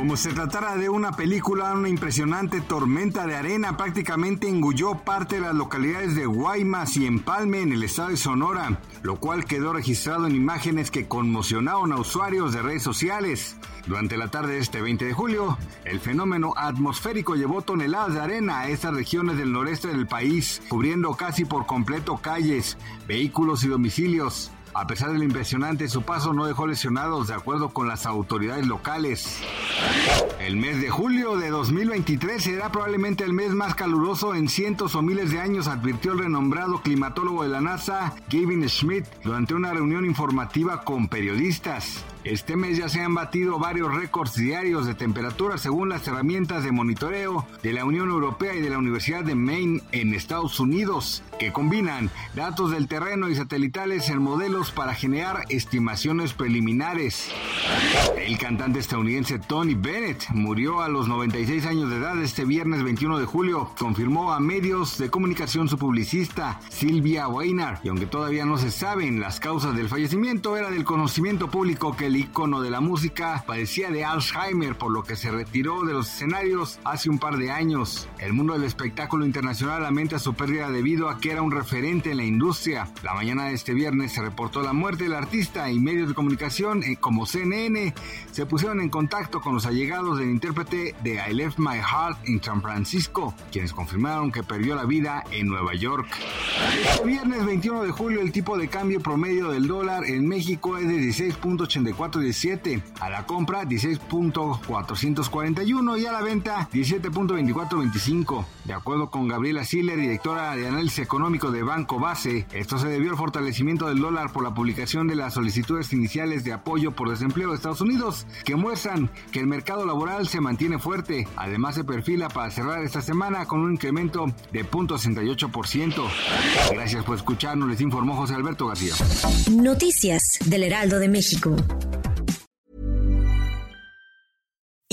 Como se tratara de una película, una impresionante tormenta de arena prácticamente engulló parte de las localidades de Guaymas y Empalme en el estado de Sonora, lo cual quedó registrado en imágenes que conmocionaron a usuarios de redes sociales. Durante la tarde de este 20 de julio, el fenómeno atmosférico llevó toneladas de arena a estas regiones del noreste del país, cubriendo casi por completo calles, vehículos y domicilios. A pesar de lo impresionante su paso, no dejó lesionados de acuerdo con las autoridades locales. El mes de julio de 2023 será probablemente el mes más caluroso en cientos o miles de años, advirtió el renombrado climatólogo de la NASA, Gavin Schmidt, durante una reunión informativa con periodistas. Este mes ya se han batido varios récords diarios de temperatura según las herramientas de monitoreo de la Unión Europea y de la Universidad de Maine en Estados Unidos, que combinan datos del terreno y satelitales en modelos para generar estimaciones preliminares. El cantante estadounidense Tony Bennett murió a los 96 años de edad este viernes 21 de julio, confirmó a medios de comunicación su publicista Silvia Weiner, y aunque todavía no se saben las causas del fallecimiento, era del conocimiento público que el ícono de la música padecía de Alzheimer, por lo que se retiró de los escenarios hace un par de años. El mundo del espectáculo internacional lamenta su pérdida debido a que era un referente en la industria. La mañana de este viernes se reportó la muerte del artista y medios de comunicación eh, como CNN se pusieron en contacto con los allegados del intérprete de I Left My Heart en San Francisco, quienes confirmaron que perdió la vida en Nueva York. Este viernes 21 de julio el tipo de cambio promedio del dólar en México es de 16.84 4.17, a la compra 16.441 y a la venta 17.2425. De acuerdo con Gabriela Siller, directora de análisis económico de Banco Base, esto se debió al fortalecimiento del dólar por la publicación de las solicitudes iniciales de apoyo por desempleo de Estados Unidos, que muestran que el mercado laboral se mantiene fuerte. Además se perfila para cerrar esta semana con un incremento de 0.68%. Gracias por escucharnos, les informó José Alberto García. Noticias del Heraldo de México.